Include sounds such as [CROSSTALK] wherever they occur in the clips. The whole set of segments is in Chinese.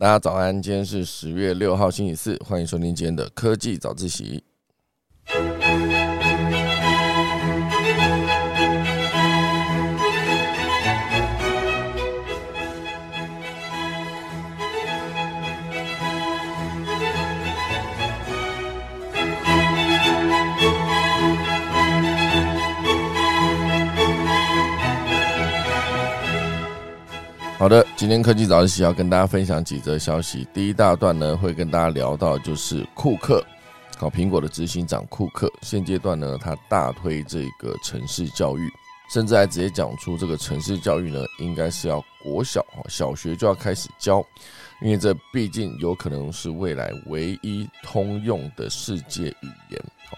大家早安，今天是十月六号星期四，欢迎收听今天的科技早自习。好的，今天科技早自习要跟大家分享几则消息。第一大段呢，会跟大家聊到就是库克，好，苹果的执行长库克，现阶段呢，他大推这个城市教育，甚至还直接讲出这个城市教育呢，应该是要国小、小学就要开始教，因为这毕竟有可能是未来唯一通用的世界语言。好。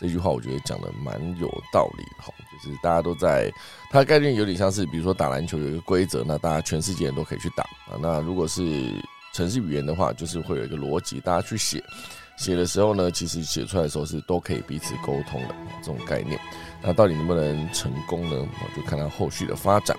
这句话我觉得讲的蛮有道理哈，就是大家都在，它的概念有点像是，比如说打篮球有一个规则，那大家全世界人都可以去打啊。那如果是城市语言的话，就是会有一个逻辑，大家去写，写的时候呢，其实写出来的时候是都可以彼此沟通的这种概念。那到底能不能成功呢？我就看它后续的发展。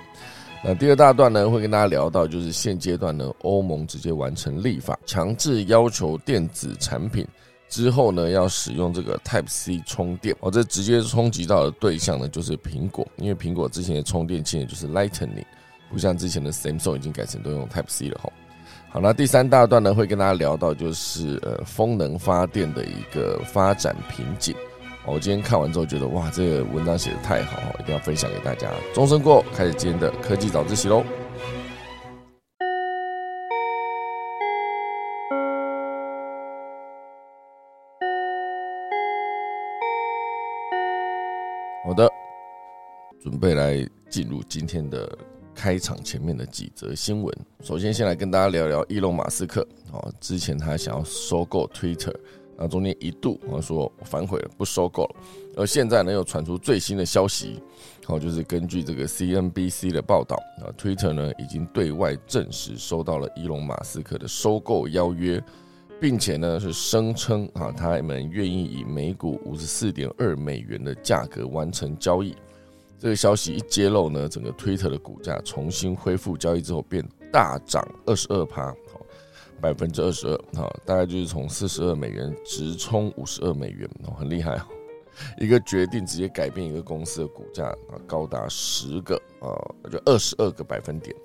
那第二大段呢，会跟大家聊到，就是现阶段呢，欧盟直接完成立法，强制要求电子产品。之后呢，要使用这个 Type C 充电哦，这直接冲击到的对象呢就是苹果，因为苹果之前的充电器呢就是 Lightning，不像之前的 Samsung 已经改成都用 Type C 了哈。好，那第三大段呢会跟大家聊到就是呃风能发电的一个发展瓶颈。我今天看完之后觉得哇，这个文章写的太好，一定要分享给大家。钟声过，开始今天的科技早自习喽。好的，准备来进入今天的开场前面的几则新闻。首先，先来跟大家聊聊伊隆马斯克。哦，之前他想要收购 Twitter，那中间一度啊说反悔了，不收购了。而现在呢，又传出最新的消息，好，就是根据这个 CNBC 的报道啊，Twitter 呢已经对外证实收到了伊隆马斯克的收购邀约。并且呢，是声称啊，他们愿意以每股五十四点二美元的价格完成交易。这个消息一揭露呢，整个 Twitter 的股价重新恢复交易之后，变大涨二十二趴，百分之二十二，好，大概就是从四十二美元直冲五十二美元，哦，很厉害哦。[LAUGHS] 一个决定直接改变一个公司的股价啊，高达十个啊，就二十二个百分点。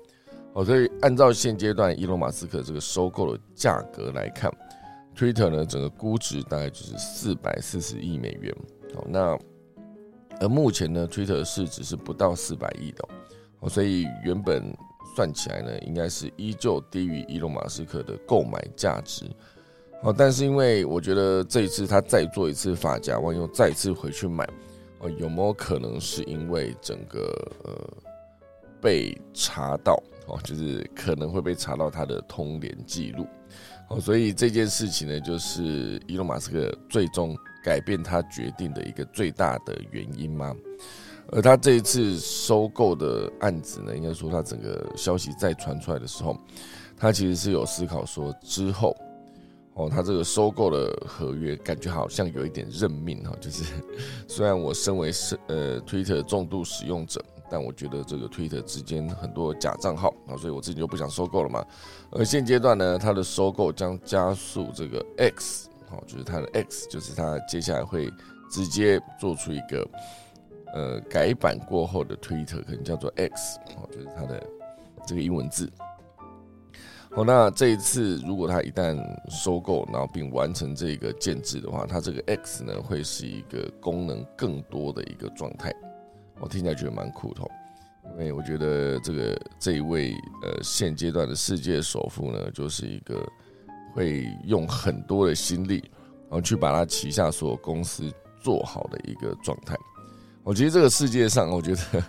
哦，所以按照现阶段伊隆马斯克这个收购的价格来看，Twitter 呢整个估值大概就是四百四十亿美元。好，那而目前呢，Twitter 市值是不到四百亿的。哦，所以原本算起来呢，应该是依旧低于伊隆马斯克的购买价值。哦，但是因为我觉得这一次他再做一次发夹弯，又再次回去买，哦，有没有可能是因为整个呃被查到？哦，就是可能会被查到他的通联记录，哦，所以这件事情呢，就是伊隆马斯克最终改变他决定的一个最大的原因吗？而他这一次收购的案子呢，应该说他整个消息再传出来的时候，他其实是有思考说之后，哦，他这个收购的合约感觉好像有一点认命哈，就是 [LAUGHS] 虽然我身为是呃 Twitter 重度使用者。但我觉得这个 Twitter 之间很多假账号啊，所以我自己就不想收购了嘛。而现阶段呢，它的收购将加速这个 X，好，就是它的 X，就是它接下来会直接做出一个呃改版过后的 Twitter，可能叫做 X，好，就是它的这个英文字。好，那这一次如果它一旦收购，然后并完成这个建制的话，它这个 X 呢会是一个功能更多的一个状态。我听起来觉得蛮苦痛，因为我觉得这个这一位呃现阶段的世界首富呢，就是一个会用很多的心力，然后去把他旗下所有公司做好的一个状态。我觉得这个世界上，我觉得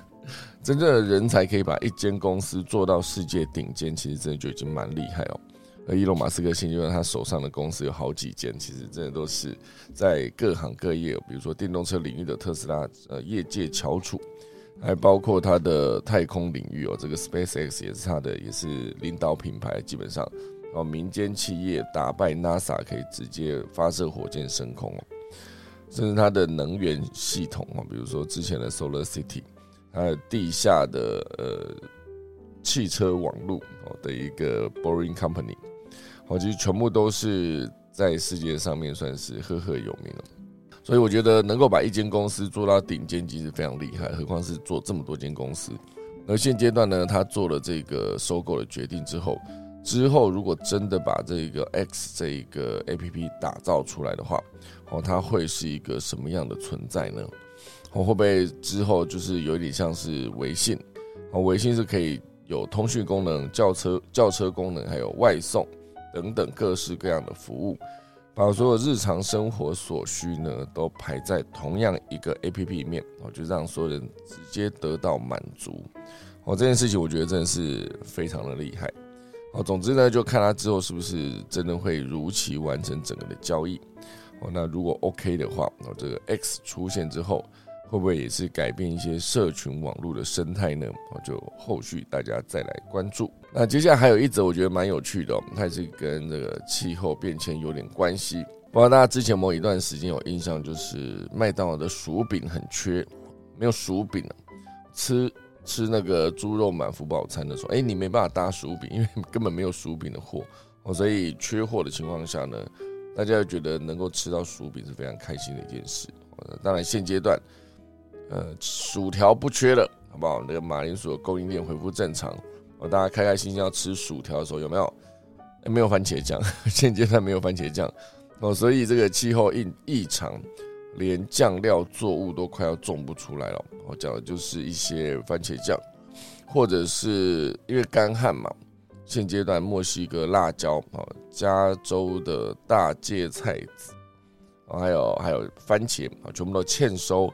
真正的人才可以把一间公司做到世界顶尖，其实真的就已经蛮厉害哦。而伊隆马斯克现阶段他手上的公司有好几间，其实真的都是在各行各业，比如说电动车领域的特斯拉，呃，业界翘楚，还包括他的太空领域哦，这个 SpaceX 也是他的，也是领导品牌，基本上哦，民间企业打败 NASA 可以直接发射火箭升空哦，甚至它的能源系统哦，比如说之前的 Solar City，还有地下的呃汽车网络哦的一个 Boring Company。哦，其实全部都是在世界上面算是赫赫有名的。所以我觉得能够把一间公司做到顶尖，其实非常厉害，何况是做这么多间公司。而现阶段呢，他做了这个收购的决定之后，之后如果真的把这个 X 这一个 A P P 打造出来的话，哦，它会是一个什么样的存在呢？哦，会不会之后就是有点像是微信？哦，微信是可以有通讯功能、叫车叫车功能，还有外送等等各式各样的服务。把所有日常生活所需呢，都排在同样一个 A P P 里面，哦，就让所有人直接得到满足。哦，这件事情我觉得真的是非常的厉害。哦，总之呢，就看他之后是不是真的会如期完成整个的交易。哦，那如果 OK 的话，哦，这个 X 出现之后，会不会也是改变一些社群网络的生态呢？我，就后续大家再来关注。那接下来还有一则，我觉得蛮有趣的，它是跟这个气候变迁有点关系。不知道大家之前某一段时间有印象，就是麦当劳的薯饼很缺，没有薯饼。吃吃那个猪肉满福宝餐的时候，哎，你没办法搭薯饼，因为根本没有薯饼的货哦，所以缺货的情况下呢，大家又觉得能够吃到薯饼是非常开心的一件事。当然现阶段，呃，薯条不缺了，好不好？那个马铃薯的供应链恢复正常。哦大家开开心心要吃薯条的时候，有没有？没有番茄酱，[LAUGHS] 现阶段没有番茄酱哦，所以这个气候异异常，连酱料作物都快要种不出来了。我讲的就是一些番茄酱，或者是因为干旱嘛，现阶段墨西哥辣椒啊，加州的大芥菜籽，还有还有番茄啊，全部都欠收，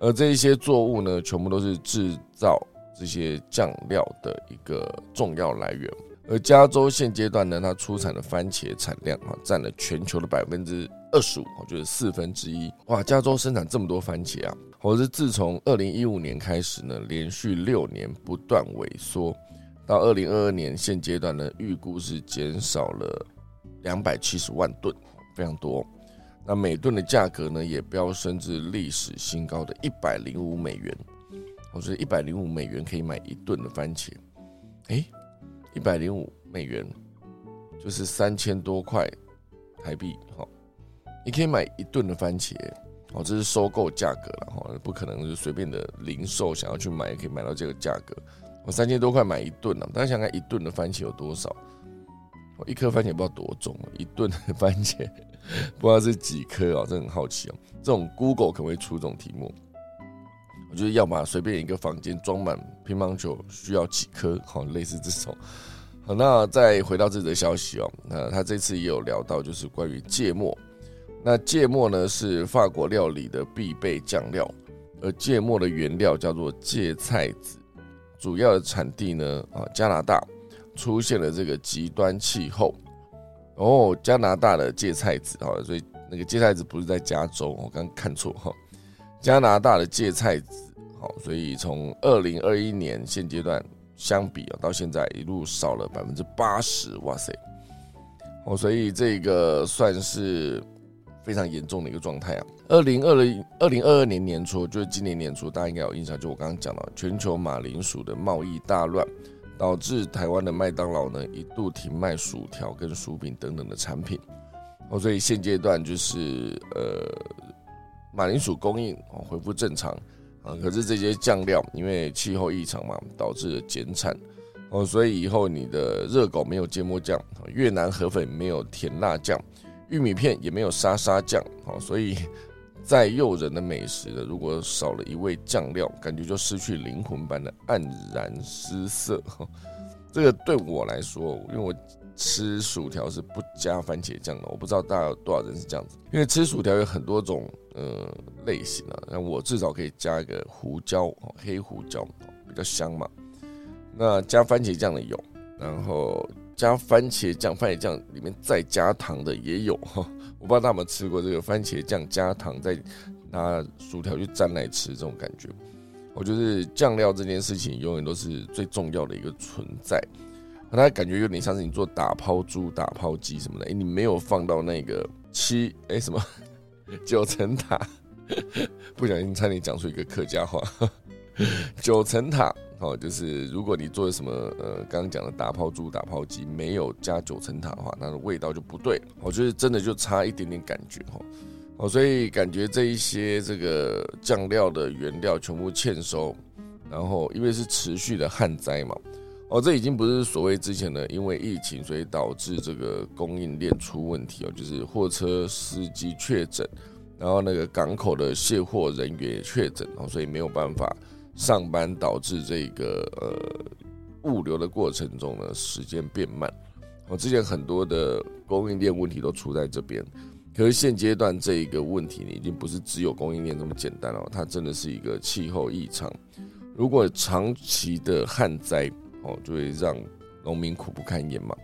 而这一些作物呢，全部都是制造。这些酱料的一个重要来源，而加州现阶段呢，它出产的番茄产量啊，占了全球的百分之二十五，就是四分之一。哇，加州生产这么多番茄啊！我是自从二零一五年开始呢，连续六年不断萎缩，到二零二二年现阶段呢，预估是减少了两百七十万吨，非常多。那每吨的价格呢，也飙升至历史新高的一百零五美元。我觉得一百零五美元可以买一吨的番茄，哎，一百零五美元就是三千多块台币，哈，你可以买一吨的番茄，哦，这是收购价格了，哈，不可能就随便的零售想要去买也可以买到这个价格，我三千多块买一吨呢，大家想看一吨的番茄有多少？我一颗番茄不知道多重，一吨的番茄 [LAUGHS] 不知道是几颗哦，这很好奇哦，这种 Google 可能会出这种题目。我觉得要把随便一个房间装满乒乓球需要几颗？好，类似这种。好，那再回到这则消息哦。那他这次也有聊到，就是关于芥末。那芥末呢是法国料理的必备酱料，而芥末的原料叫做芥菜籽，主要的产地呢啊加拿大出现了这个极端气候。哦，加拿大的芥菜籽啊，所以那个芥菜籽不是在加州，我刚看错哈。加拿大的芥菜籽，好，所以从二零二一年现阶段相比啊，到现在一路少了百分之八十，哇塞！哦，所以这个算是非常严重的一个状态啊。二零二零二零二二年年初，就是今年年初，大家应该有印象，就我刚刚讲到全球马铃薯的贸易大乱，导致台湾的麦当劳呢一度停卖薯条跟薯饼等等的产品。哦，所以现阶段就是呃。马铃薯供应哦恢复正常啊，可是这些酱料因为气候异常嘛，导致了减产哦，所以以后你的热狗没有芥末酱，越南河粉没有甜辣酱，玉米片也没有沙沙酱哦，所以再诱人的美食呢，如果少了一味酱料，感觉就失去灵魂般的黯然失色。哈 [LAUGHS] 这个对我来说，因为我。吃薯条是不加番茄酱的，我不知道大家有多少人是这样子。因为吃薯条有很多种呃类型啊，那我至少可以加一个胡椒黑胡椒比较香嘛。那加番茄酱的有，然后加番茄酱，番茄酱里面再加糖的也有哈。我不知道大家有没有吃过这个番茄酱加糖再拿薯条去蘸来吃这种感觉。我觉得酱料这件事情永远都是最重要的一个存在。它感觉有点像是你做打抛猪、打抛鸡什么的，哎，你没有放到那个七哎什么 [LAUGHS] 九层塔，[LAUGHS] 不小心差点讲出一个客家话，[LAUGHS] 九层塔哦，就是如果你做什么呃，刚刚讲的打抛猪、打抛鸡没有加九层塔的话，那味道就不对。我觉得真的就差一点点感觉哈。哦，所以感觉这一些这个酱料的原料全部欠收，然后因为是持续的旱灾嘛，哦，这已经不是所谓之前的因为疫情所以导致这个供应链出问题哦，就是货车司机确诊，然后那个港口的卸货人员确诊哦，所以没有办法。上班导致这个呃物流的过程中呢，时间变慢。我之前很多的供应链问题都出在这边，可是现阶段这一个问题呢，已经不是只有供应链这么简单了，它真的是一个气候异常。如果长期的旱灾哦，就会让农民苦不堪言嘛。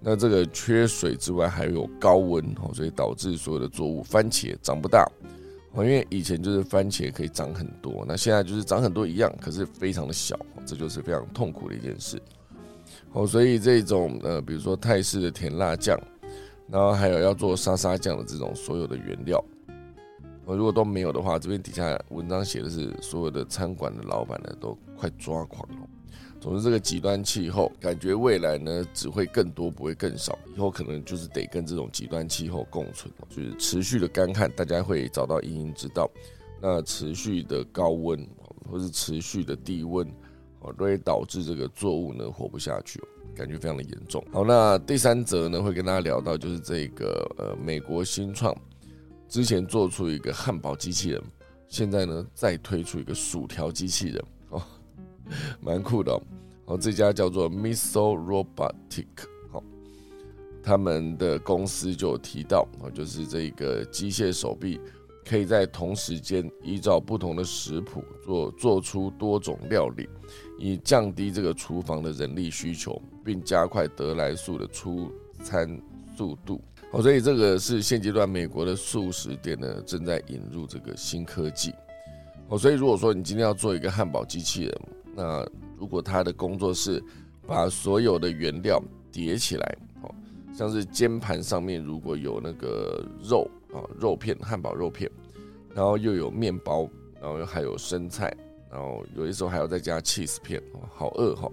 那这个缺水之外，还有高温哦，所以导致所有的作物番茄长不大。因为以前就是番茄可以长很多，那现在就是长很多一样，可是非常的小，这就是非常痛苦的一件事。哦，所以这种呃，比如说泰式的甜辣酱，然后还有要做沙沙酱的这种所有的原料，我如果都没有的话，这边底下文章写的是所有的餐馆的老板呢都快抓狂了。总之，这个极端气候感觉未来呢只会更多，不会更少。以后可能就是得跟这种极端气候共存，就是持续的干旱，大家会找到阴影之道。那持续的高温或是持续的低温，哦，都会导致这个作物呢活不下去，感觉非常的严重。好，那第三则呢会跟大家聊到，就是这个呃美国新创之前做出一个汉堡机器人，现在呢再推出一个薯条机器人。[LAUGHS] 蛮酷的哦，这家叫做 Miso Robotic，好，他们的公司就提到哦，就是这个机械手臂可以在同时间依照不同的食谱做做出多种料理，以降低这个厨房的人力需求，并加快得来速的出餐速度。哦，所以这个是现阶段美国的素食店呢正在引入这个新科技。哦，所以如果说你今天要做一个汉堡机器人，那如果他的工作是把所有的原料叠起来，哦，像是煎盘上面如果有那个肉啊，肉片，汉堡肉片，然后又有面包，然后又还有生菜，然后有的时候还要再加 cheese 片，好饿哈。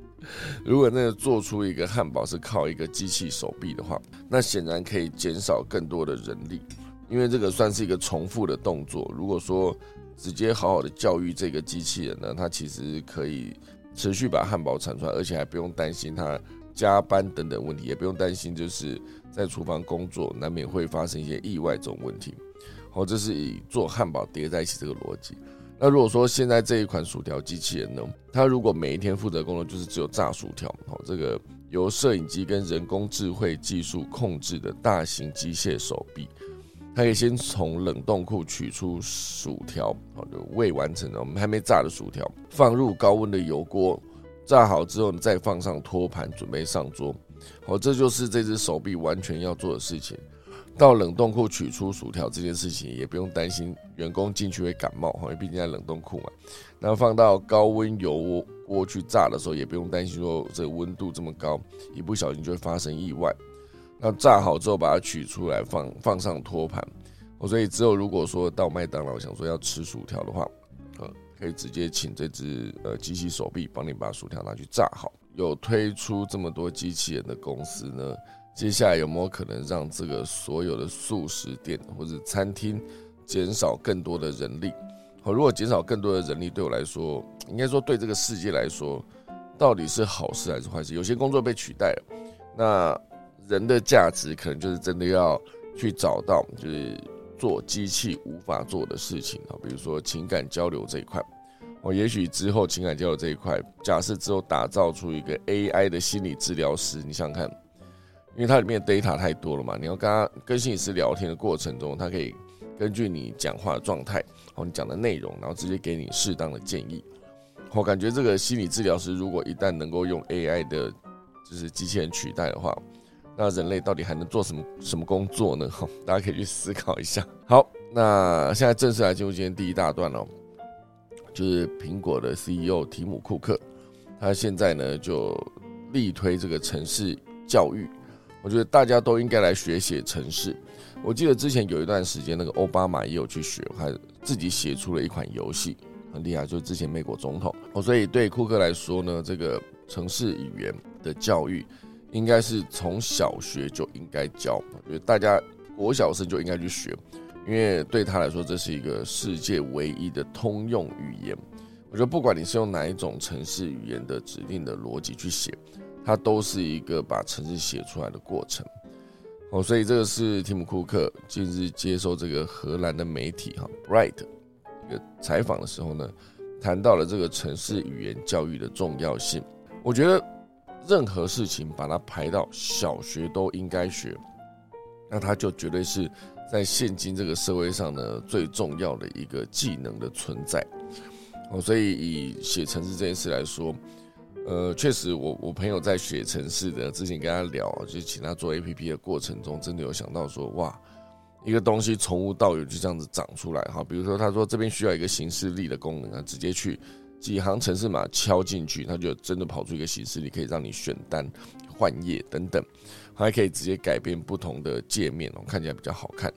[LAUGHS] 如果那个做出一个汉堡是靠一个机器手臂的话，那显然可以减少更多的人力，因为这个算是一个重复的动作。如果说直接好好的教育这个机器人呢，它其实可以持续把汉堡产出来，而且还不用担心它加班等等问题，也不用担心就是在厨房工作难免会发生一些意外这种问题。好，这是以做汉堡叠在一起这个逻辑。那如果说现在这一款薯条机器人呢，它如果每一天负责工作就是只有炸薯条，好，这个由摄影机跟人工智慧技术控制的大型机械手臂。它可以先从冷冻库取出薯条，好就未完成的，我们还没炸的薯条，放入高温的油锅，炸好之后你，再放上托盘，准备上桌。好，这就是这只手臂完全要做的事情。到冷冻库取出薯条这件事情，也不用担心员工进去会感冒，因为毕竟在冷冻库嘛。然后放到高温油锅去炸的时候，也不用担心说这温度这么高，一不小心就会发生意外。那炸好之后，把它取出来放放上托盘。我所以之后如果说到麦当劳想说要吃薯条的话，呃，可以直接请这只呃机器手臂帮你把薯条拿去炸好。有推出这么多机器人的公司呢，接下来有没有可能让这个所有的素食店或者餐厅减少更多的人力？好，如果减少更多的人力，对我来说，应该说对这个世界来说，到底是好事还是坏事？有些工作被取代了，那。人的价值可能就是真的要去找到，就是做机器无法做的事情啊，比如说情感交流这一块。我也许之后情感交流这一块，假设之后打造出一个 AI 的心理治疗师，你想想看，因为它里面 data 太多了嘛，你要跟他跟心理师聊天的过程中，他可以根据你讲话的状态，哦，你讲的内容，然后直接给你适当的建议。我感觉这个心理治疗师如果一旦能够用 AI 的，就是机器人取代的话，那人类到底还能做什么什么工作呢？哈，大家可以去思考一下。好，那现在正式来进入今天第一大段哦，就是苹果的 CEO 提姆库克，他现在呢就力推这个城市教育。我觉得大家都应该来学写城市。我记得之前有一段时间，那个奥巴马也有去学，还自己写出了一款游戏，很厉害，就是之前美国总统哦。所以对库克来说呢，这个城市语言的教育应该是从小学就应该教，我觉得大家国小生就应该去学，因为对他来说这是一个世界唯一的通用语言。我觉得不管你是用哪一种城市语言的指定的逻辑去写，它都是一个把城市写出来的过程。哦，所以这个是提姆库克近日接受这个荷兰的媒体哈 Bright 一个采访的时候呢，谈到了这个城市语言教育的重要性。我觉得任何事情把它排到小学都应该学，那它就绝对是在现今这个社会上呢最重要的一个技能的存在。哦，所以以写程式这件事来说，呃，确实，我我朋友在写程式的之前跟他聊，就请他做 A P P 的过程中，真的有想到说，哇，一个东西从无到有就这样子长出来哈。比如说，他说这边需要一个形式力的功能啊，直接去几行程式码敲进去，它就真的跑出一个形式你，可以让你选单、换页等等，还可以直接改变不同的界面哦，看起来比较好看。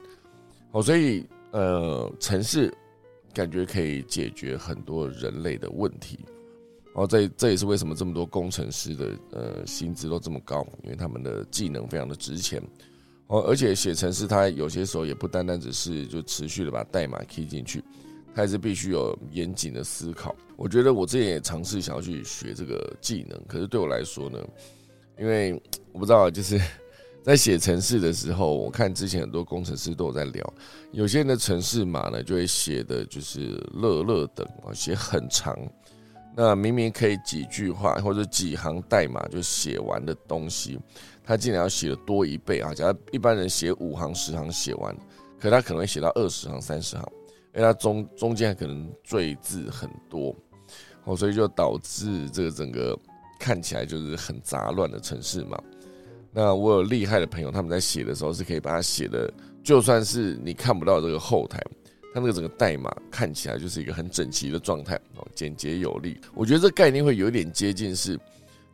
哦，所以呃，城市。感觉可以解决很多人类的问题，哦这这也是为什么这么多工程师的呃薪资都这么高，因为他们的技能非常的值钱哦。而且写程式，它有些时候也不单单只是就持续的把代码 key 进去，它还是必须有严谨的思考。我觉得我之前也尝试想要去学这个技能，可是对我来说呢，因为我不知道就是。在写程式的时候，我看之前很多工程师都有在聊，有些人的程式码呢就会写的就是乐乐等啊，写很长。那明明可以几句话或者几行代码就写完的东西，他竟然要写的多一倍啊！假如一般人写五行十行写完，可他可能会写到二十行三十行，因为它中中间可能赘字很多哦，所以就导致这个整个看起来就是很杂乱的城市嘛。那我有厉害的朋友，他们在写的时候是可以把它写的，就算是你看不到这个后台，它那个整个代码看起来就是一个很整齐的状态哦，简洁有力。我觉得这概念会有点接近，是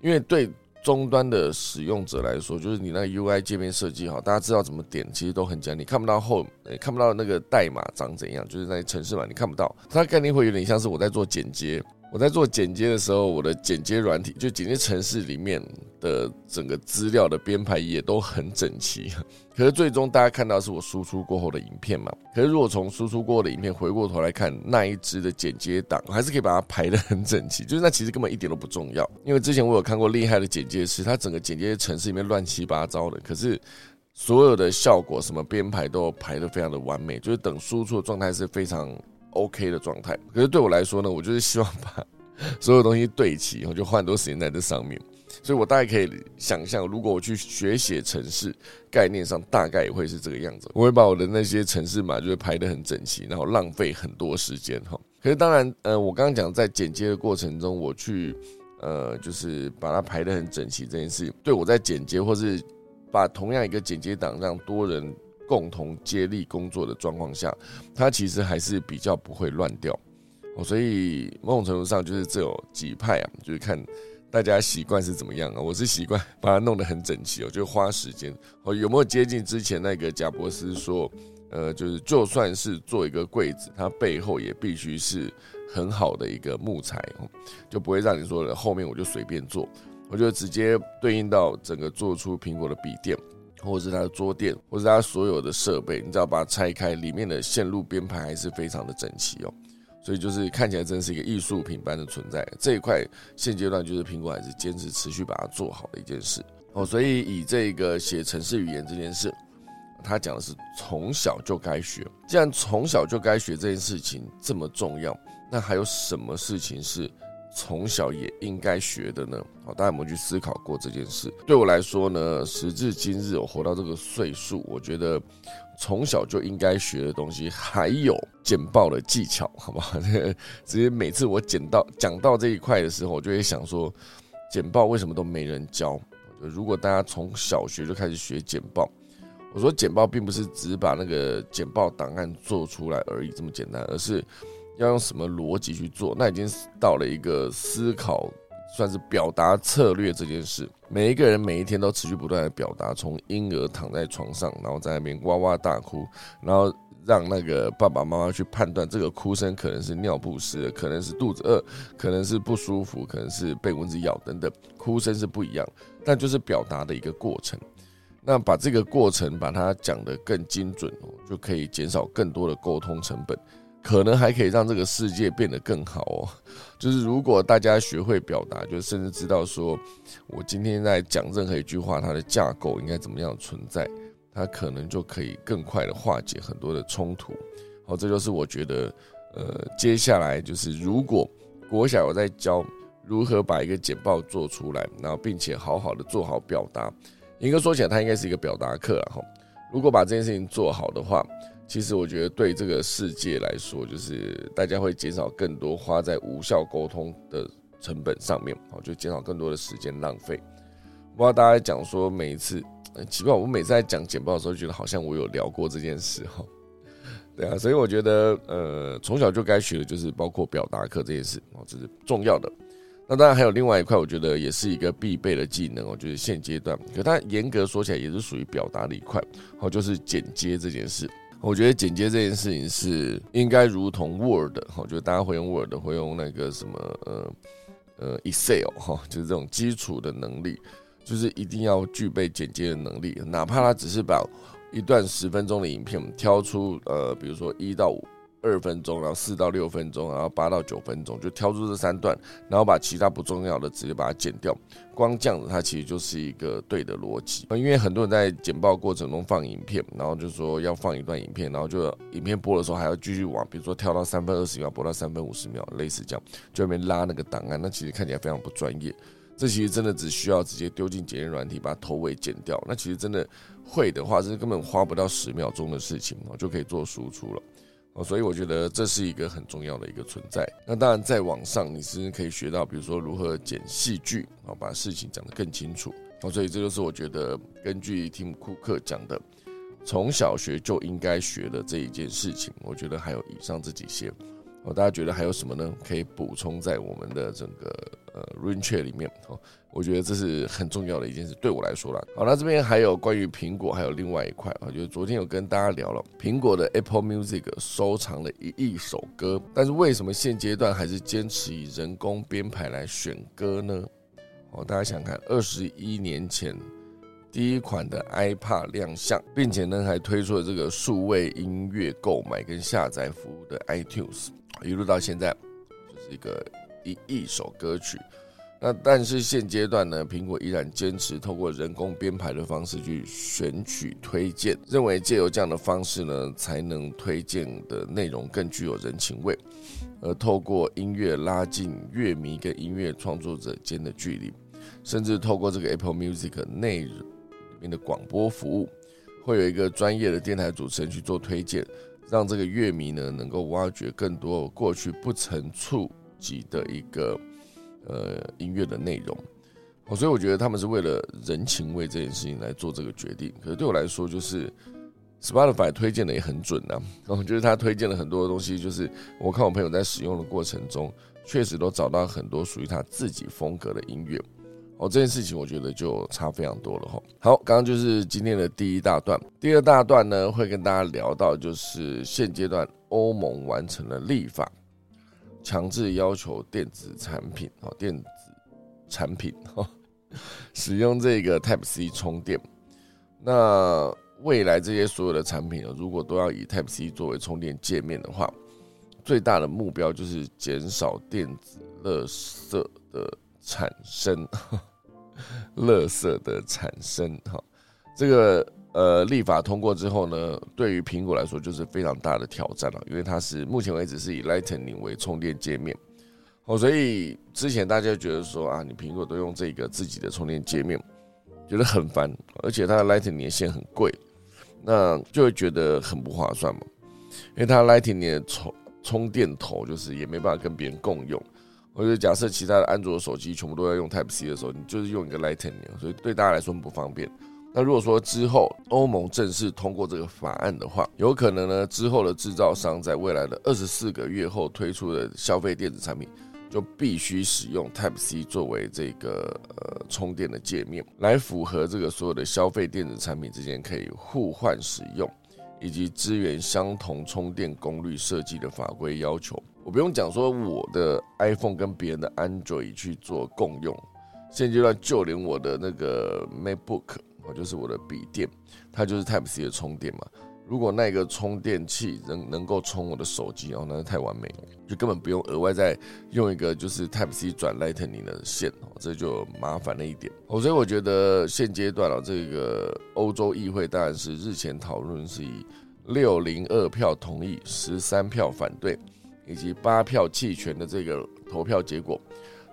因为对终端的使用者来说，就是你那个 UI 界面设计好，大家知道怎么点，其实都很简单。你看不到后，看不到那个代码长怎样，就是那些程式码你看不到，它概念会有点像是我在做剪接。我在做剪接的时候，我的剪接软体就剪接程式里面的整个资料的编排也都很整齐。可是最终大家看到是我输出过后的影片嘛？可是如果从输出过后的影片回过头来看那一支的剪接档，还是可以把它排的很整齐。就是那其实根本一点都不重要，因为之前我有看过厉害的剪接师，他整个剪接程式里面乱七八糟的，可是所有的效果什么编排都排的非常的完美，就是等输出的状态是非常。OK 的状态，可是对我来说呢，我就是希望把 [LAUGHS] 所有东西对齐，我就花很多时间在这上面。所以我大概可以想象，如果我去学写城市，概念上大概也会是这个样子。我会把我的那些城市码就是排的很整齐，然后浪费很多时间哈。可是当然，呃，我刚刚讲在剪接的过程中，我去呃，就是把它排的很整齐这件事情，对我在剪接或是把同样一个剪接档让多人。共同接力工作的状况下，它其实还是比较不会乱掉哦。所以某种程度上，就是这有几派啊，就是看大家习惯是怎么样啊。我是习惯把它弄得很整齐哦，就花时间哦。有没有接近之前那个贾博士说，呃，就是就算是做一个柜子，它背后也必须是很好的一个木材哦，就不会让你说的后面我就随便做，我就直接对应到整个做出苹果的笔电。或者是它的桌垫，或者是它所有的设备，你只要把它拆开，里面的线路编排还是非常的整齐哦。所以就是看起来真是一个艺术品般的存在。这一块现阶段就是苹果还是坚持持续把它做好的一件事哦。所以以这个写程式语言这件事，他讲的是从小就该学。既然从小就该学这件事情这么重要，那还有什么事情是？从小也应该学的呢？好，大家有没有去思考过这件事？对我来说呢，时至今日，我活到这个岁数，我觉得从小就应该学的东西还有剪报的技巧，好不好？[LAUGHS] 直接每次我剪到讲到这一块的时候，我就会想说，剪报为什么都没人教？如果大家从小学就开始学剪报，我说剪报并不是只把那个剪报档案做出来而已这么简单，而是。要用什么逻辑去做？那已经到了一个思考，算是表达策略这件事。每一个人每一天都持续不断的表达，从婴儿躺在床上，然后在那边哇哇大哭，然后让那个爸爸妈妈去判断这个哭声可能是尿不湿，可能是肚子饿，可能是不舒服，可能是被蚊子咬等等，哭声是不一样，但就是表达的一个过程。那把这个过程把它讲得更精准，就可以减少更多的沟通成本，可能还可以让这个世界变得更好哦。就是如果大家学会表达，就甚至知道说我今天在讲任何一句话，它的架构应该怎么样存在。它可能就可以更快的化解很多的冲突，好，这就是我觉得，呃，接下来就是如果国小我在教如何把一个简报做出来，然后并且好好的做好表达，严格说起来，它应该是一个表达课了哈。如果把这件事情做好的话，其实我觉得对这个世界来说，就是大家会减少更多花在无效沟通的成本上面，好，就减少更多的时间浪费。不知道大家讲说每一次。奇怪，我每次在讲简报的时候，觉得好像我有聊过这件事哈。[LAUGHS] 对啊，所以我觉得，呃，从小就该学的就是包括表达课这件事哦，这是重要的。那当然还有另外一块，我觉得也是一个必备的技能哦，就是现阶段，可它严格说起来也是属于表达的一块哦，就是剪接这件事。我觉得剪接这件事情是应该如同 Word 哈，就大家会用 Word，会用那个什么呃呃 Excel 哈，就是这种基础的能力。就是一定要具备剪接的能力，哪怕他只是把一段十分钟的影片挑出，呃，比如说一到五二分钟，然后四到六分钟，然后八到九分钟，就挑出这三段，然后把其他不重要的直接把它剪掉。光这样子，它其实就是一个对的逻辑。因为很多人在剪报过程中放影片，然后就说要放一段影片，然后就影片播的时候还要继续往，比如说跳到三分二十秒，播到三分五十秒，类似这样，就那边拉那个档案，那其实看起来非常不专业。这其实真的只需要直接丢进检验软体，把头尾剪掉。那其实真的会的话，是根本花不到十秒钟的事情，就可以做输出了哦。所以我觉得这是一个很重要的一个存在。那当然，在网上你是可以学到，比如说如何剪戏剧啊，把事情讲得更清楚哦。所以这就是我觉得根据提姆库克讲的，从小学就应该学的这一件事情。我觉得还有以上这几些。哦，大家觉得还有什么呢？可以补充在我们的整个呃 Rain c h a r 里面哦。我觉得这是很重要的一件事，对我来说啦。好，那这边还有关于苹果，还有另外一块啊，就是昨天有跟大家聊了苹果的 Apple Music 收藏了一亿首歌，但是为什么现阶段还是坚持以人工编排来选歌呢？哦，大家想看二十一年前第一款的 iPad 亮相，并且呢还推出了这个数位音乐购买跟下载服务的 iTunes。一路到现在，就是一个一亿首歌曲。那但是现阶段呢，苹果依然坚持透过人工编排的方式去选取推荐，认为借由这样的方式呢，才能推荐的内容更具有人情味，而透过音乐拉近乐迷跟音乐创作者间的距离，甚至透过这个 Apple Music 内里面的广播服务，会有一个专业的电台主持人去做推荐。让这个乐迷呢能够挖掘更多过去不曾触及的一个呃音乐的内容，哦，所以我觉得他们是为了人情味这件事情来做这个决定。可是对我来说，就是 Spotify 推荐的也很准呐。我觉得他推荐了很多东西，就是我看我朋友在使用的过程中，确实都找到很多属于他自己风格的音乐。哦，这件事情我觉得就差非常多了哈。好，刚刚就是今天的第一大段，第二大段呢会跟大家聊到，就是现阶段欧盟完成了立法，强制要求电子产品哦，电子产品 [LAUGHS] 哈，使用这个 Type C 充电。那未来这些所有的产品，如果都要以 Type C 作为充电界面的话，最大的目标就是减少电子垃圾的产生。[LAUGHS] 垃圾的产生，哈，这个呃立法通过之后呢，对于苹果来说就是非常大的挑战了，因为它是目前为止是以 Lightning 为充电界面，哦，所以之前大家觉得说啊，你苹果都用这个自己的充电界面，觉得很烦，而且它的 Lightning 线很贵，那就会觉得很不划算嘛，因为它 Lightning 的充充电头就是也没办法跟别人共用。或者假设其他的安卓手机全部都要用 Type C 的时候，你就是用一个 Lightning，所以对大家来说很不方便。那如果说之后欧盟正式通过这个法案的话，有可能呢之后的制造商在未来的二十四个月后推出的消费电子产品，就必须使用 Type C 作为这个呃充电的界面，来符合这个所有的消费电子产品之间可以互换使用，以及支援相同充电功率设计的法规要求。我不用讲说我的 iPhone 跟别人的 Android 去做共用，现阶段就连我的那个 MacBook，就是我的笔电，它就是 Type C 的充电嘛。如果那个充电器能能够充我的手机哦，那是太完美了，就根本不用额外再用一个就是 Type C 转 Lightning 的线哦，这就麻烦了一点哦。所以我觉得现阶段啊，这个欧洲议会当然是日前讨论是以六零二票同意，十三票反对，以及八票弃权的这个投票结果，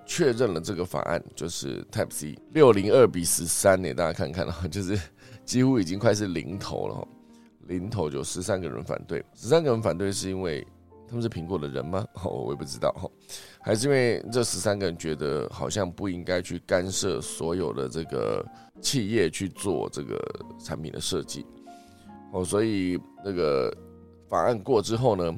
确认了这个法案就是 Type C 六零二比十三呢，大家看看啊，[LAUGHS] 就是几乎已经快是零头了。零头就十三个人反对，十三个人反对是因为他们是苹果的人吗？[LAUGHS] 哦，我也不知道哈，还是因为这十三个人觉得好像不应该去干涉所有的这个企业去做这个产品的设计哦，所以那个法案过之后呢，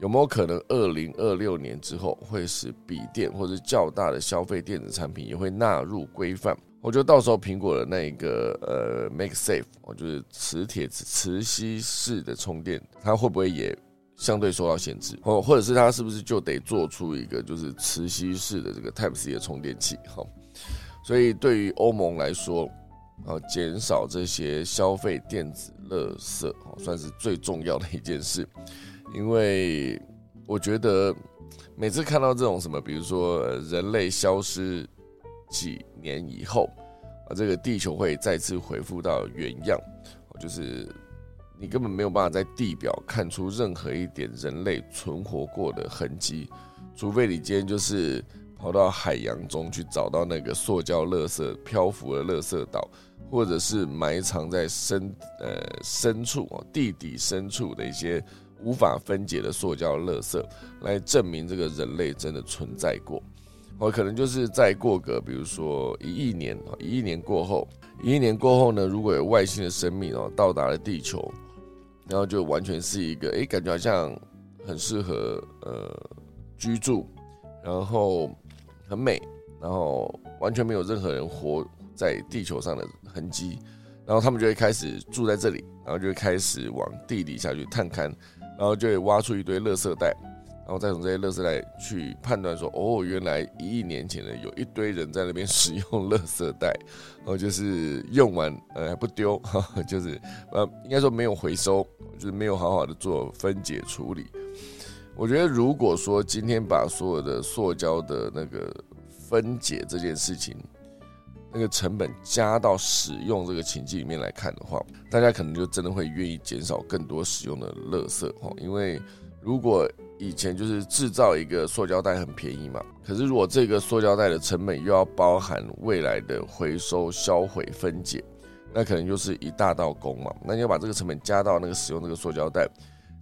有没有可能二零二六年之后会使笔电或者较大的消费电子产品也会纳入规范？我觉得到时候苹果的那个呃，Make Safe，我就是磁铁磁吸式的充电，它会不会也相对受到限制？哦，或者是它是不是就得做出一个就是磁吸式的这个 Type C 的充电器？哈，所以对于欧盟来说，啊，减少这些消费电子垃圾，算是最重要的一件事。因为我觉得每次看到这种什么，比如说人类消失。几年以后啊，这个地球会再次恢复到原样，就是你根本没有办法在地表看出任何一点人类存活过的痕迹，除非你今天就是跑到海洋中去找到那个塑胶垃圾漂浮的垃圾岛，或者是埋藏在深呃深处啊地底深处的一些无法分解的塑胶垃圾，来证明这个人类真的存在过。我可能就是再过个，比如说一亿年一亿年过后，一亿年过后呢，如果有外星的生命哦到达了地球，然后就完全是一个，哎，感觉好像很适合呃居住，然后很美，然后完全没有任何人活在地球上的痕迹，然后他们就会开始住在这里，然后就会开始往地底下去探勘，然后就会挖出一堆垃圾袋。然后再从这些垃圾袋去判断说，哦，原来一亿年前呢，有一堆人在那边 [LAUGHS] 使用垃圾袋，然后就是用完呃还不丢，[LAUGHS] 就是呃应该说没有回收，就是没有好好的做分解处理。我觉得如果说今天把所有的塑胶的那个分解这件事情，那个成本加到使用这个情境里面来看的话，大家可能就真的会愿意减少更多使用的垃圾哈，因为如果以前就是制造一个塑胶袋很便宜嘛，可是如果这个塑胶袋的成本又要包含未来的回收、销毁、分解，那可能就是一大道工嘛。那你要把这个成本加到那个使用这个塑胶袋，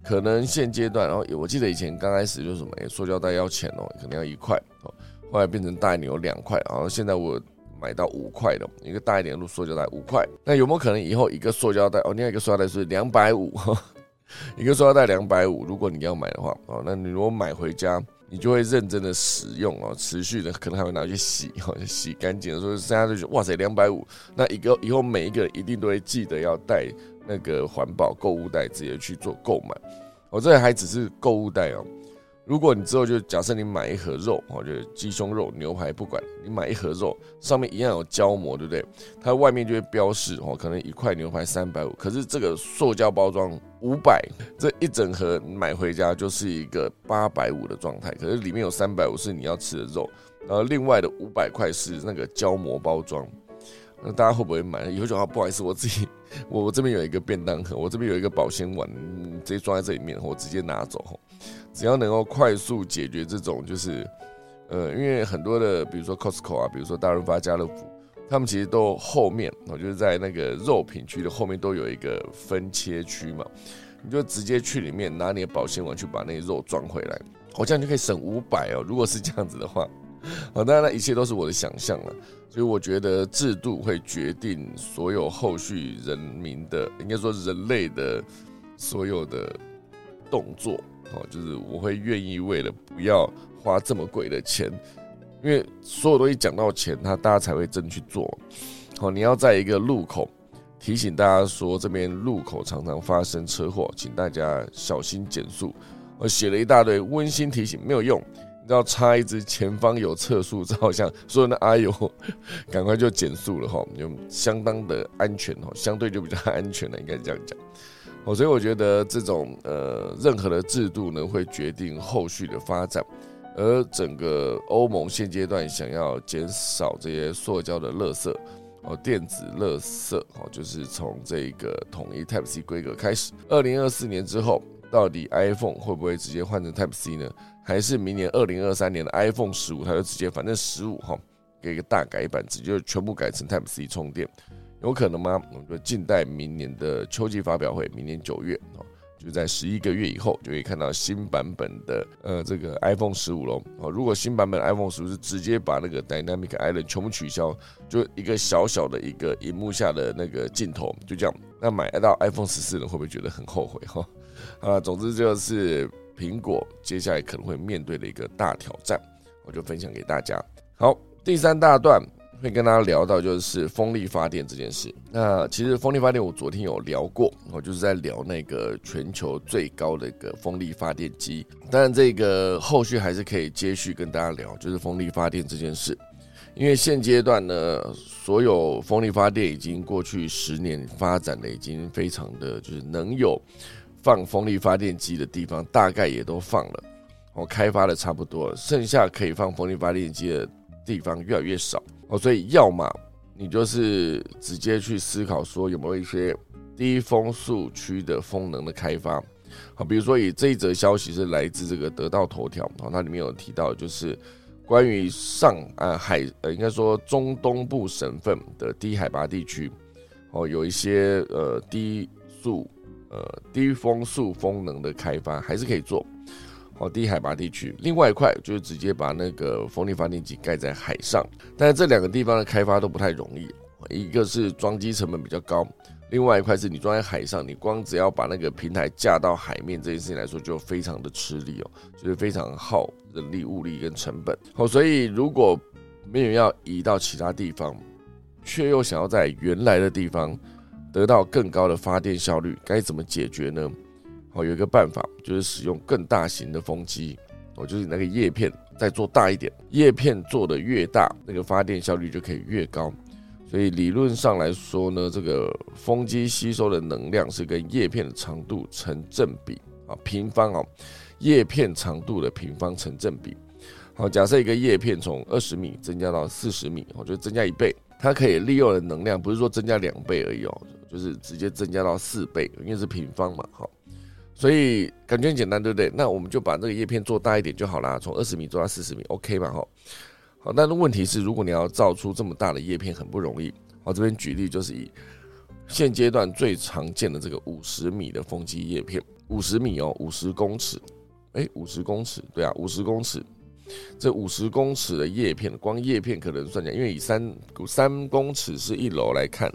可能现阶段，然后我记得以前刚开始就是什么，塑胶袋要钱哦，可能要一块哦，后来变成大牛两块，然后现在我买到五块的一个大一点的塑胶袋五块，那有没有可能以后一个塑胶袋哦，另外一个塑胶袋是两百五？[LAUGHS] 一个塑料袋两百五，如果你要买的话，哦，那你如果买回家，你就会认真的使用哦，持续的可能还会拿去洗，哦，洗干净的时候，大家就觉得哇塞，两百五，那一个以后每一个人一定都会记得要带那个环保购物袋，直接去做购买。我这还只是购物袋哦。如果你之后就假设你买一盒肉，哦，就鸡胸肉、牛排，不管你买一盒肉，上面一样有胶膜，对不对？它外面就会标示哦，可能一块牛排三百五，可是这个塑胶包装五百，这一整盒买回家就是一个八百五的状态。可是里面有三百五是你要吃的肉，然后另外的五百块是那个胶膜包装。那大家会不会买？以后就啊，不好意思，我自己，我我这边有一个便当盒，我这边有一个保鲜碗，直接装在这里面，我直接拿走。只要能够快速解决这种，就是，呃，因为很多的，比如说 Costco 啊，比如说大润发、家乐福，他们其实都后面，我就是在那个肉品区的后面都有一个分切区嘛，你就直接去里面拿你的保鲜碗去把那些肉装回来，我这样就可以省五百哦。如果是这样子的话，啊，当然了，一切都是我的想象了，所以我觉得制度会决定所有后续人民的，应该说人类的所有的动作。哦，就是我会愿意为了不要花这么贵的钱，因为所有东西讲到钱，他大家才会真去做。好，你要在一个路口提醒大家说，这边路口常常发生车祸，请大家小心减速。我写了一大堆温馨提醒，没有用。你知道插一支前方有测速照相，所有的阿友 [LAUGHS] 赶快就减速了哈，就相当的安全哈，相对就比较安全了，应该这样讲。哦，所以我觉得这种呃任何的制度呢，会决定后续的发展。而整个欧盟现阶段想要减少这些塑胶的垃圾哦，电子垃圾哦，就是从这个统一 Type C 规格开始。二零二四年之后，到底 iPhone 会不会直接换成 Type C 呢？还是明年二零二三年的 iPhone 十五，它就直接反正十五哈给一个大改版，直接全部改成 Type C 充电，有可能吗？我们就静待明年的秋季发表会，明年九月哦。就在十一个月以后，就可以看到新版本的呃这个 iPhone 十五喽。哦，如果新版本 iPhone 十五是直接把那个 Dynamic Island 全部取消，就一个小小的一个荧幕下的那个镜头，就这样，那买到 iPhone 十四的会不会觉得很后悔哈？啊，总之就是苹果接下来可能会面对的一个大挑战，我就分享给大家。好，第三大段。会跟大家聊到就是风力发电这件事。那其实风力发电我昨天有聊过，我就是在聊那个全球最高的一个风力发电机。当然，这个后续还是可以接续跟大家聊，就是风力发电这件事。因为现阶段呢，所有风力发电已经过去十年发展的已经非常的就是能有放风力发电机的地方，大概也都放了，我开发的差不多，剩下可以放风力发电机的地方越来越少。哦，所以要么你就是直接去思考说有没有一些低风速区的风能的开发，好，比如说以这一则消息是来自这个得到头条，哦，它里面有提到就是关于上啊海呃应该说中东部省份的低海拔地区，哦，有一些呃低速呃低风速风能的开发还是可以做。哦，低海拔地区，另外一块就是直接把那个风力发电机盖在海上，但是这两个地方的开发都不太容易，一个是装机成本比较高，另外一块是你装在海上，你光只要把那个平台架到海面这件事情来说，就非常的吃力哦，就是非常耗人力物力跟成本。哦，所以如果没有要移到其他地方，却又想要在原来的地方得到更高的发电效率，该怎么解决呢？好，有一个办法，就是使用更大型的风机，哦，就是你那个叶片再做大一点，叶片做的越大，那个发电效率就可以越高。所以理论上来说呢，这个风机吸收的能量是跟叶片的长度成正比啊，平方哦，叶片长度的平方成正比。好，假设一个叶片从二十米增加到四十米，我就增加一倍，它可以利用的能量不是说增加两倍而已哦，就是直接增加到四倍，因为是平方嘛，好。所以感觉很简单，对不对？那我们就把这个叶片做大一点就好啦，从二十米做到四十米，OK 嘛？哈，好。但是问题是，如果你要造出这么大的叶片，很不容易。我这边举例就是以现阶段最常见的这个五十米的风机叶片，五十米哦，五十公尺，哎，五十公尺，对啊，五十公尺。这五十公尺的叶片，光叶片可能算起来，因为以三三公尺是一楼来看，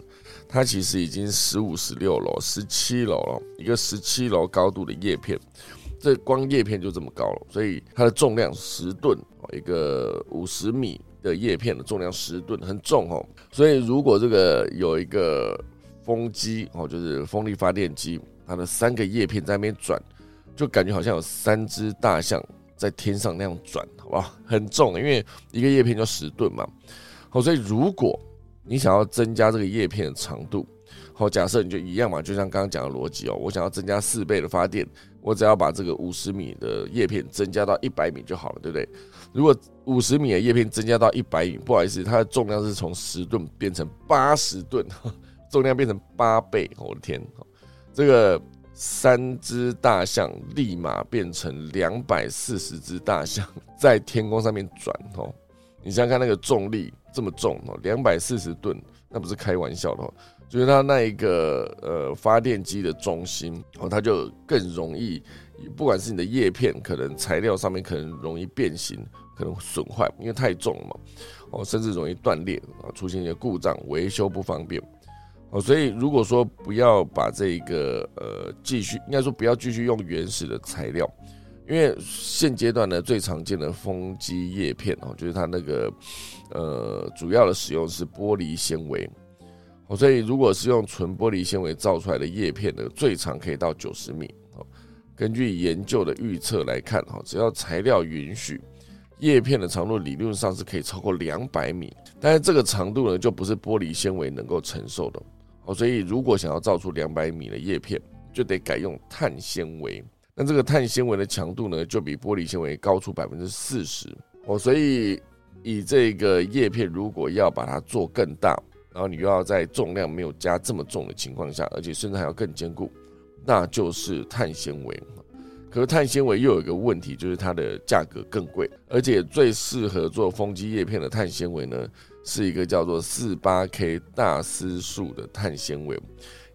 它其实已经十五、十六楼、十七楼了。一个十七楼高度的叶片，这光叶片就这么高了，所以它的重量十吨哦，一个五十米的叶片的重量十吨，很重哦。所以如果这个有一个风机哦，就是风力发电机，它的三个叶片在那边转，就感觉好像有三只大象。在天上那样转，好不好？很重，因为一个叶片就十吨嘛。好，所以如果你想要增加这个叶片的长度，好，假设你就一样嘛，就像刚刚讲的逻辑哦，我想要增加四倍的发电，我只要把这个五十米的叶片增加到一百米就好了，对不对？如果五十米的叶片增加到一百米，不好意思，它的重量是从十吨变成八十吨，[LAUGHS] 重量变成八倍，我的天，这个。三只大象立马变成两百四十只大象在天空上面转哦，你想想看那个重力这么重哦，两百四十吨，那不是开玩笑的哦。就是它那一个呃发电机的中心哦，它就更容易，不管是你的叶片可能材料上面可能容易变形，可能损坏，因为太重了嘛哦，甚至容易断裂啊，出现一些故障，维修不方便。哦，所以如果说不要把这个呃继续，应该说不要继续用原始的材料，因为现阶段呢最常见的风机叶片哦，就是它那个呃主要的使用是玻璃纤维，哦，所以如果是用纯玻璃纤维造出来的叶片呢，最长可以到九十米。哦，根据研究的预测来看，哈，只要材料允许，叶片的长度理论上是可以超过两百米。但是这个长度呢，就不是玻璃纤维能够承受的。哦，所以如果想要造出两百米的叶片，就得改用碳纤维。那这个碳纤维的强度呢，就比玻璃纤维高出百分之四十。哦，所以以这个叶片，如果要把它做更大。然后你又要在重量没有加这么重的情况下，而且甚至还要更坚固，那就是碳纤维。可是碳纤维又有一个问题，就是它的价格更贵，而且最适合做风机叶片的碳纤维呢，是一个叫做四八 K 大丝束的碳纤维。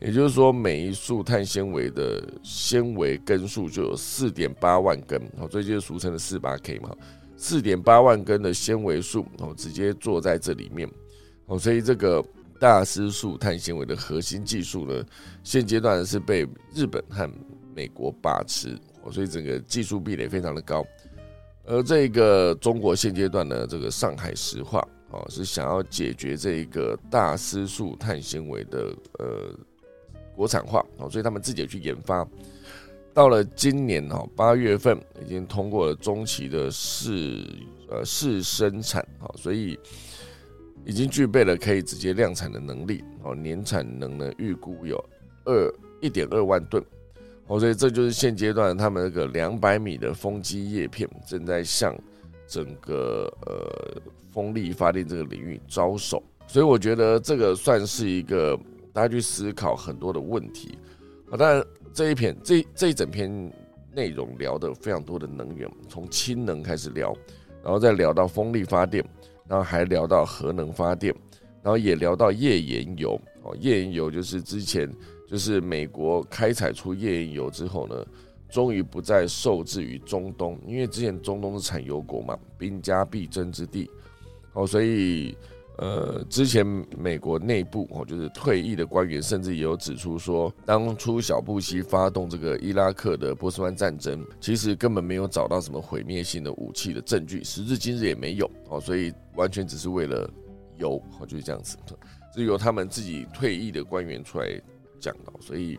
也就是说，每一束碳纤维的纤维根数就有四点八万根，好，这就俗称的四八 K 嘛，四点八万根的纤维束，哦，直接做在这里面。哦，所以这个大丝束碳纤维的核心技术呢，现阶段是被日本和美国把持，哦，所以整个技术壁垒非常的高。而这个中国现阶段呢，这个上海石化，哦，是想要解决这一个大丝束碳纤维的呃国产化，哦，所以他们自己去研发。到了今年哈八月份，已经通过了中期的试呃试生产，哦，所以。已经具备了可以直接量产的能力哦，年产能呢预估有二一点二万吨哦，所以这就是现阶段他们那个两百米的风机叶片正在向整个呃风力发电这个领域招手，所以我觉得这个算是一个大家去思考很多的问题啊。当然这一篇这这一整篇内容聊的非常多的能源，从氢能开始聊，然后再聊到风力发电。然后还聊到核能发电，然后也聊到页岩油哦，页岩油就是之前就是美国开采出页岩油之后呢，终于不再受制于中东，因为之前中东是产油国嘛，兵家必争之地，哦，所以呃，之前美国内部哦，就是退役的官员甚至也有指出说，当初小布希发动这个伊拉克的波斯湾战争，其实根本没有找到什么毁灭性的武器的证据，时至今日也没有哦，所以。完全只是为了油，哦，就是这样子，是由他们自己退役的官员出来讲的，所以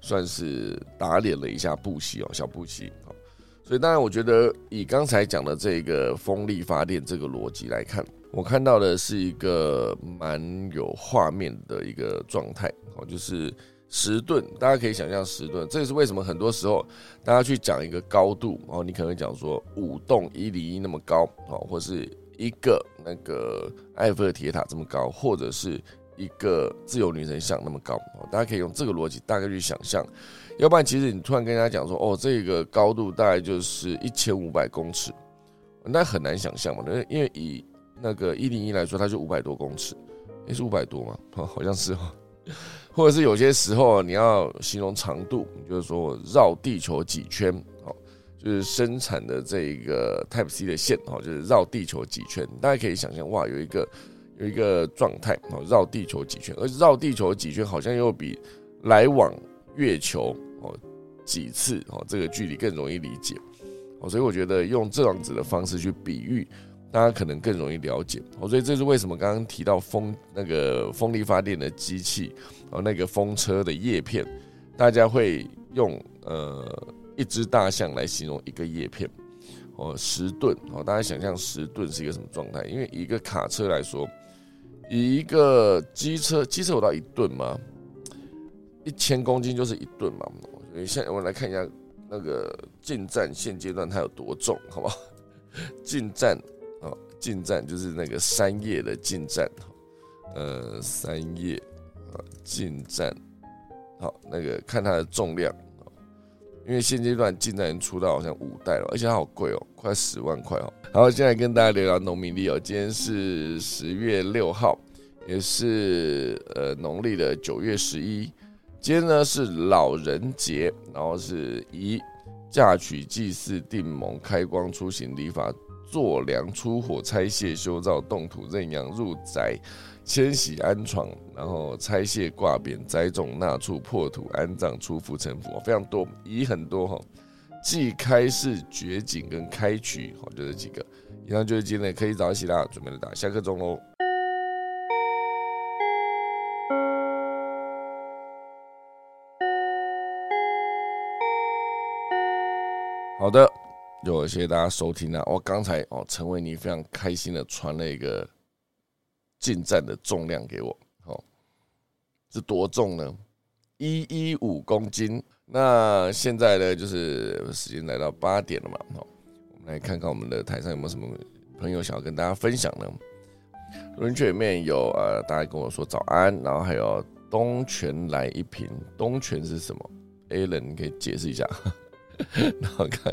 算是打脸了一下布希哦，小布希哦，所以当然我觉得以刚才讲的这个风力发电这个逻辑来看，我看到的是一个蛮有画面的一个状态哦，就是十吨，大家可以想象十吨，这也是为什么很多时候大家去讲一个高度哦，你可能讲说五栋一零一那么高哦，或是。一个那个埃菲尔铁塔这么高，或者是一个自由女神像那么高，大家可以用这个逻辑大概去想象。要不然，其实你突然跟人家讲说，哦，这个高度大概就是一千五百公尺，那很难想象嘛。因为因为以那个一零一来说，它就五百多公尺，也是五百多嘛，[LAUGHS] 好像是哦。或者是有些时候你要形容长度，就是说绕地球几圈哦。就是生产的这个 Type C 的线哦，就是绕地球几圈，大家可以想象哇，有一个有一个状态哦，绕地球几圈，而绕地球几圈好像又比来往月球哦几次哦这个距离更容易理解哦，所以我觉得用这样子的方式去比喻，大家可能更容易了解哦，所以这是为什么刚刚提到风那个风力发电的机器哦，那个风车的叶片，大家会用呃。一只大象来形容一个叶片，哦，十吨哦，大家想象十吨是一个什么状态？因为一个卡车来说，以一个机车，机车有到一吨吗？一千公斤就是一吨嘛。所以现在我们来看一下那个进站现阶段它有多重，好不好？进站，进站就是那个三叶的进站，呃，三叶啊，进站，好，那个看它的重量。因为现阶段进站出到好像五代了，而且它好贵哦，快十万块哦。好，现在跟大家聊聊农民历哦。今天是十月六号，也是呃农历的九月十一。今天呢是老人节，然后是以嫁娶、祭祀、订盟、开光、出行、礼法、做梁、出火、拆卸、修造、动土、认养、入宅、迁徙、安床，然后拆卸、挂匾、栽种、纳畜、破土、安葬、出福、成佛，非常多，以很多哈。即开市、掘井跟开渠，好，就这几个。以上就是今天的可以早起啦，准备了打下课钟喽。好的，有谢谢大家收听啊！我刚才哦，陈维尼非常开心的传了一个进站的重量给我，哦，是多重呢？一一五公斤。那现在呢，就是时间来到八点了嘛，哦，我们来看看我们的台上有没有什么朋友想要跟大家分享呢？轮圈里面有呃，大家跟我说早安，然后还有东泉来一瓶，东泉是什么？Alan，你可以解释一下。[LAUGHS] 然后看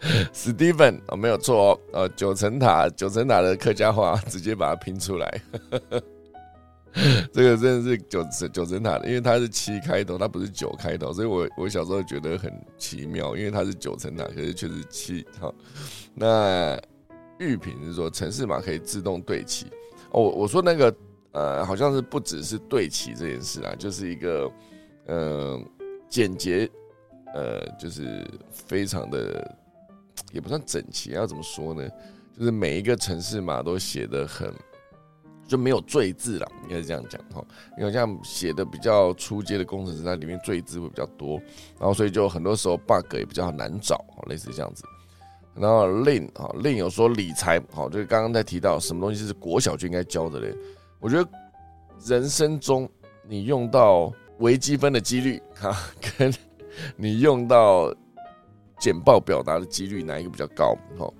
[LAUGHS] Steven 哦，没有错哦，呃，九层塔，九层塔的客家话 [LAUGHS] 直接把它拼出来。[LAUGHS] 这个真的是九九层塔的，因为它是七开头，它不是九开头，所以我我小时候觉得很奇妙，因为它是九层塔，可是却是七。好，那玉屏是说城市码可以自动对齐。哦，我说那个呃，好像是不只是对齐这件事啊，就是一个呃简洁。呃，就是非常的，也不算整齐，要怎么说呢？就是每一个城市码都写的很，就没有赘字了，应该是这样讲哈。因为像写的比较出街的工程师，它里面赘字会比较多，然后所以就很多时候 bug 也比较难找，类似这样子。然后 Lin 啊，Lin 有说理财，好，就是刚刚在提到什么东西是国小就应该教的嘞？我觉得人生中你用到微积分的几率哈，跟你用到简报表达的几率哪一个比较高？哦，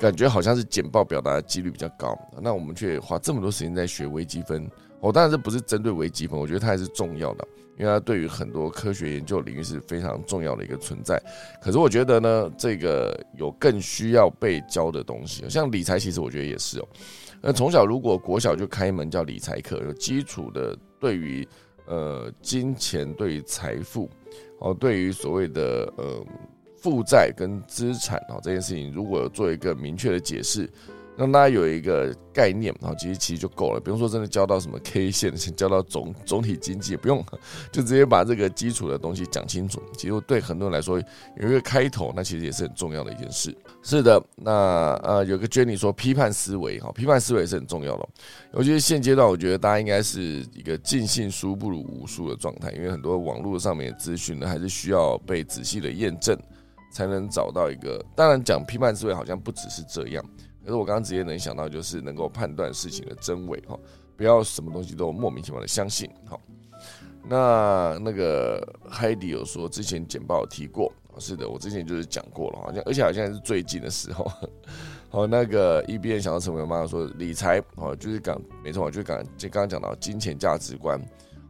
感觉好像是简报表达的几率比较高。那我们却花这么多时间在学微积分。哦，当然这不是针对微积分，我觉得它还是重要的，因为它对于很多科学研究领域是非常重要的一个存在。可是我觉得呢，这个有更需要被教的东西，像理财，其实我觉得也是哦。那从小如果国小就开一门叫理财课，有基础的对于呃金钱、对于财富。哦，对于所谓的呃负债跟资产啊这件事情，如果有做一个明确的解释。让大家有一个概念，啊其实其实就够了，不用说真的教到什么 K 线，[LAUGHS] 先教到总总体经济不用，就直接把这个基础的东西讲清楚。其实对很多人来说，有一个开头，那其实也是很重要的一件事。是的，那呃，有个 Jenny 说批判思维，哈，批判思维是很重要的。尤其是现阶段，我觉得大家应该是一个尽信书不如无书的状态，因为很多网络上面的资讯呢，还是需要被仔细的验证，才能找到一个。当然，讲批判思维好像不只是这样。可是我刚刚直接能想到，就是能够判断事情的真伪哈，不要什么东西都莫名其妙的相信哈。那那个海迪有说之前简报提过，是的，我之前就是讲过了，好像而且好像是最近的时候。好，[LAUGHS] 那个一边想要成为妈妈说理财哦，就是讲没错，就是刚就刚刚讲到金钱价值观，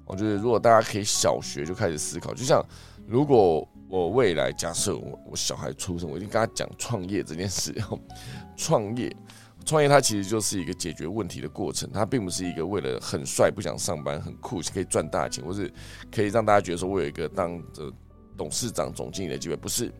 我觉得如果大家可以小学就开始思考，就像如果。我未来假设我我小孩出生，我一定跟他讲创业这件事。创业，创业它其实就是一个解决问题的过程，它并不是一个为了很帅不想上班很酷可以赚大钱，或是可以让大家觉得说我有一个当着董事长总经理的机会，不是。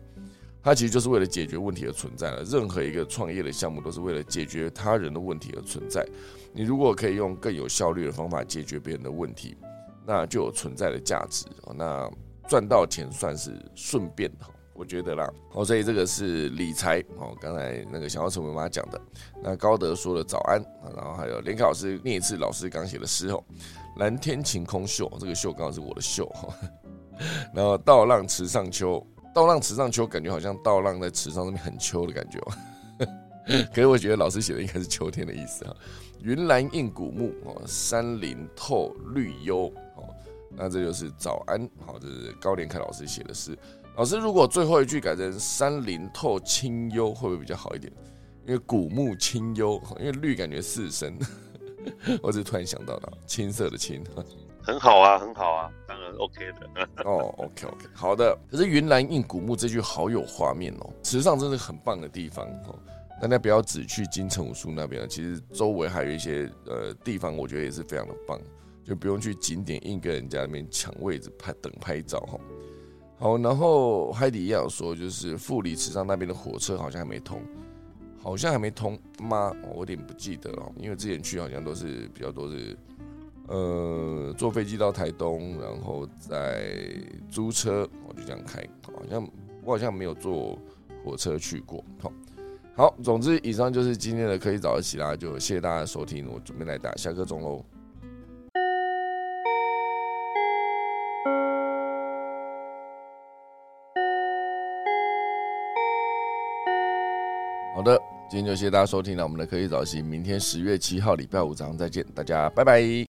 它其实就是为了解决问题而存在了。任何一个创业的项目都是为了解决他人的问题而存在。你如果可以用更有效率的方法解决别人的问题，那就有存在的价值。那。赚到钱算是顺便的，我觉得啦。哦，所以这个是理财哦。刚才那个想要成为妈讲的，那高德说的早安，然后还有连凯老师念一次老师刚写的诗哦。蓝天晴空秀，这个秀刚好是我的秀哈。[LAUGHS] 然后倒浪池上秋，倒浪池上秋，感觉好像倒浪在池上那边很秋的感觉哦。[LAUGHS] 可是我觉得老师写的应该是秋天的意思啊。云岚映古木哦，山林透绿幽。那这就是早安，好，这是高连凯老师写的诗。老师，如果最后一句改成山林透清幽，会不会比较好一点？因为古木清幽，因为绿感觉四声。[LAUGHS] 我只是突然想到了，青色的青，很好啊，很好啊，当然 OK 的。哦，OK OK，好的。可是云岚映古木这句好有画面哦，池上真的很棒的地方哦。大家不要只去金城武树那边了，其实周围还有一些呃地方，我觉得也是非常的棒。就不用去景点硬跟人家那边抢位置拍等拍照哈。好，然后海底也有说，就是富里池上那边的火车好像还没通，好像还没通吗？我有点不记得了，因为之前去好像都是比较多是，呃，坐飞机到台东，然后再租车，我就这样开，好像我好像没有坐火车去过。好，好，总之以上就是今天的可以早得起啦，就谢谢大家收听，我准备来打下课钟喽。好的，今天就谢谢大家收听了我们的科技早起，明天十月七号礼拜五早上再见，大家拜拜。